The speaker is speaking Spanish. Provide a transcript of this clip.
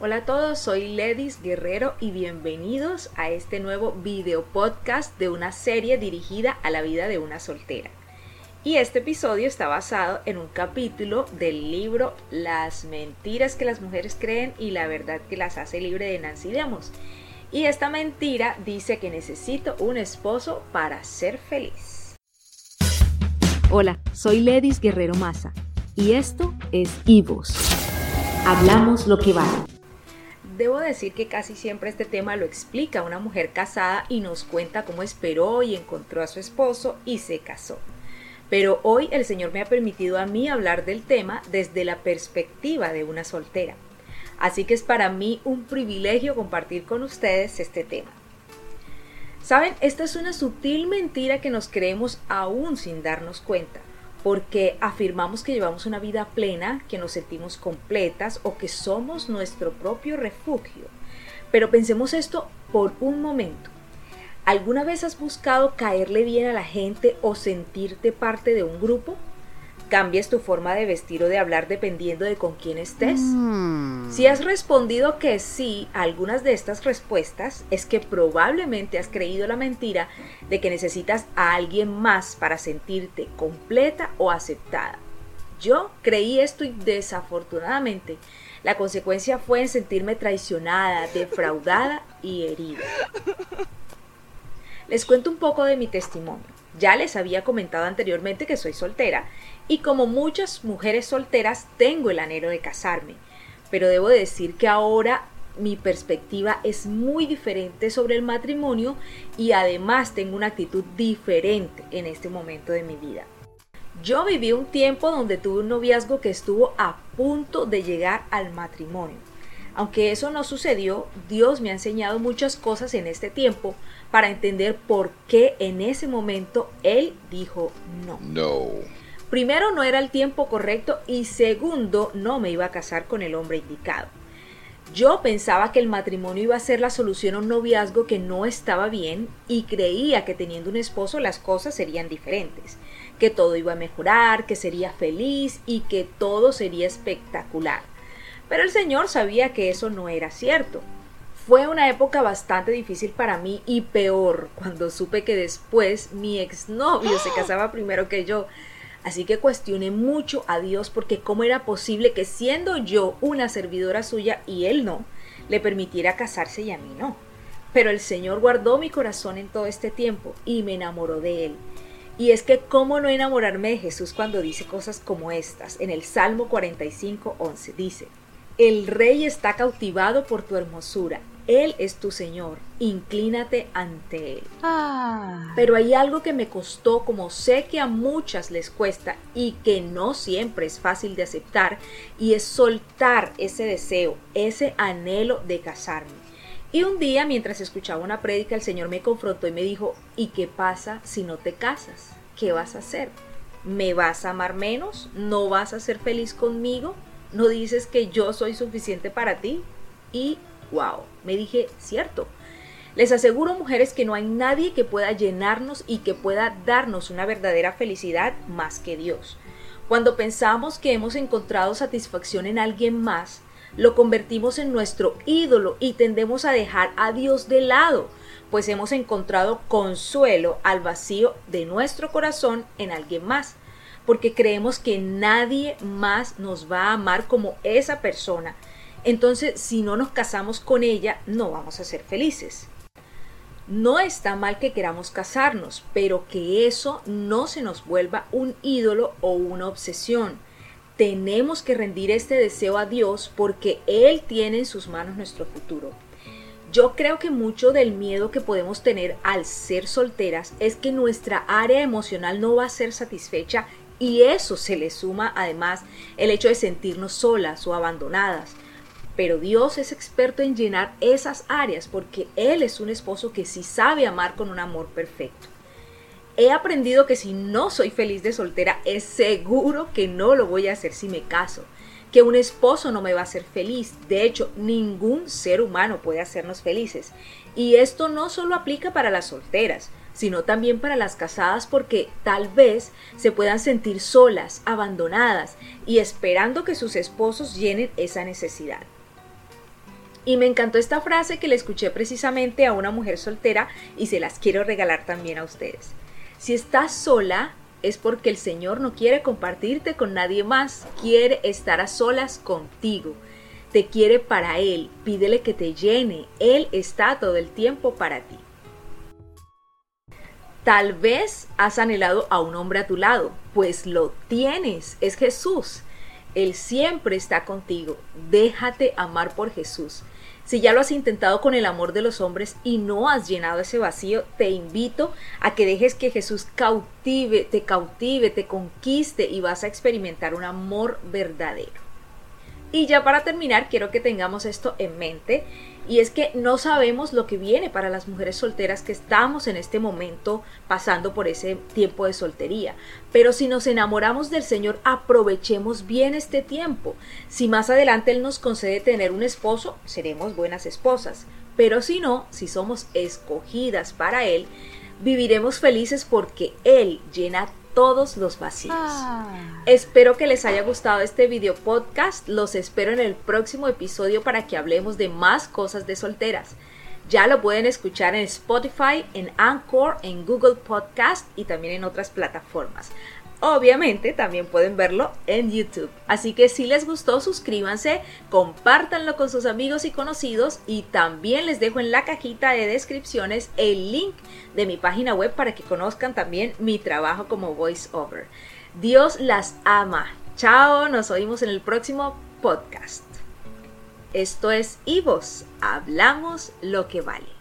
Hola a todos, soy Ledis Guerrero y bienvenidos a este nuevo video podcast de una serie dirigida a la vida de una soltera. Y este episodio está basado en un capítulo del libro Las mentiras que las mujeres creen y la verdad que las hace libre de Nancy Demos. Y esta mentira dice que necesito un esposo para ser feliz. Hola, soy Ledis Guerrero Maza y esto es Ivos. Hablamos lo que vale. Debo decir que casi siempre este tema lo explica una mujer casada y nos cuenta cómo esperó y encontró a su esposo y se casó. Pero hoy el Señor me ha permitido a mí hablar del tema desde la perspectiva de una soltera. Así que es para mí un privilegio compartir con ustedes este tema. Saben, esta es una sutil mentira que nos creemos aún sin darnos cuenta porque afirmamos que llevamos una vida plena, que nos sentimos completas o que somos nuestro propio refugio. Pero pensemos esto por un momento. ¿Alguna vez has buscado caerle bien a la gente o sentirte parte de un grupo? Cambies tu forma de vestir o de hablar dependiendo de con quién estés? Mm. Si has respondido que sí a algunas de estas respuestas, es que probablemente has creído la mentira de que necesitas a alguien más para sentirte completa o aceptada. Yo creí esto y desafortunadamente la consecuencia fue en sentirme traicionada, defraudada y herida. Les cuento un poco de mi testimonio. Ya les había comentado anteriormente que soy soltera y como muchas mujeres solteras tengo el anhelo de casarme, pero debo decir que ahora mi perspectiva es muy diferente sobre el matrimonio y además tengo una actitud diferente en este momento de mi vida. Yo viví un tiempo donde tuve un noviazgo que estuvo a punto de llegar al matrimonio. Aunque eso no sucedió, Dios me ha enseñado muchas cosas en este tiempo para entender por qué en ese momento Él dijo no. No. Primero, no era el tiempo correcto y segundo, no me iba a casar con el hombre indicado. Yo pensaba que el matrimonio iba a ser la solución a un noviazgo que no estaba bien y creía que teniendo un esposo las cosas serían diferentes, que todo iba a mejorar, que sería feliz y que todo sería espectacular. Pero el Señor sabía que eso no era cierto. Fue una época bastante difícil para mí y peor cuando supe que después mi exnovio se casaba primero que yo Así que cuestioné mucho a Dios porque cómo era posible que siendo yo una servidora suya y él no, le permitiera casarse y a mí no. Pero el Señor guardó mi corazón en todo este tiempo y me enamoró de él. Y es que cómo no enamorarme de Jesús cuando dice cosas como estas. En el Salmo 45, 11 dice, El rey está cautivado por tu hermosura él es tu Señor, inclínate ante Él. Ah. Pero hay algo que me costó, como sé que a muchas les cuesta y que no siempre es fácil de aceptar, y es soltar ese deseo, ese anhelo de casarme. Y un día, mientras escuchaba una prédica, el Señor me confrontó y me dijo, ¿y qué pasa si no te casas? ¿Qué vas a hacer? ¿Me vas a amar menos? ¿No vas a ser feliz conmigo? ¿No dices que yo soy suficiente para ti? Y wow, me dije, cierto. Les aseguro, mujeres, que no hay nadie que pueda llenarnos y que pueda darnos una verdadera felicidad más que Dios. Cuando pensamos que hemos encontrado satisfacción en alguien más, lo convertimos en nuestro ídolo y tendemos a dejar a Dios de lado, pues hemos encontrado consuelo al vacío de nuestro corazón en alguien más, porque creemos que nadie más nos va a amar como esa persona entonces si no nos casamos con ella, no vamos a ser felices. No está mal que queramos casarnos, pero que eso no se nos vuelva un ídolo o una obsesión. Tenemos que rendir este deseo a Dios porque Él tiene en sus manos nuestro futuro. Yo creo que mucho del miedo que podemos tener al ser solteras es que nuestra área emocional no va a ser satisfecha y eso se le suma además el hecho de sentirnos solas o abandonadas. Pero Dios es experto en llenar esas áreas porque Él es un esposo que sí sabe amar con un amor perfecto. He aprendido que si no soy feliz de soltera, es seguro que no lo voy a hacer si me caso. Que un esposo no me va a hacer feliz. De hecho, ningún ser humano puede hacernos felices. Y esto no solo aplica para las solteras, sino también para las casadas porque tal vez se puedan sentir solas, abandonadas y esperando que sus esposos llenen esa necesidad. Y me encantó esta frase que le escuché precisamente a una mujer soltera y se las quiero regalar también a ustedes. Si estás sola es porque el Señor no quiere compartirte con nadie más, quiere estar a solas contigo. Te quiere para Él, pídele que te llene, Él está todo el tiempo para ti. Tal vez has anhelado a un hombre a tu lado, pues lo tienes, es Jesús. Él siempre está contigo. Déjate amar por Jesús. Si ya lo has intentado con el amor de los hombres y no has llenado ese vacío, te invito a que dejes que Jesús cautive, te cautive, te conquiste y vas a experimentar un amor verdadero. Y ya para terminar, quiero que tengamos esto en mente, y es que no sabemos lo que viene para las mujeres solteras que estamos en este momento pasando por ese tiempo de soltería. Pero si nos enamoramos del Señor, aprovechemos bien este tiempo. Si más adelante Él nos concede tener un esposo, seremos buenas esposas. Pero si no, si somos escogidas para Él, viviremos felices porque Él llena todos los vacíos. Ah. Espero que les haya gustado este video podcast. Los espero en el próximo episodio para que hablemos de más cosas de solteras. Ya lo pueden escuchar en Spotify, en Anchor, en Google Podcast y también en otras plataformas. Obviamente también pueden verlo en YouTube. Así que si les gustó, suscríbanse, compártanlo con sus amigos y conocidos y también les dejo en la cajita de descripciones el link de mi página web para que conozcan también mi trabajo como voiceover. Dios las ama. Chao, nos oímos en el próximo podcast. Esto es Ivos, hablamos lo que vale.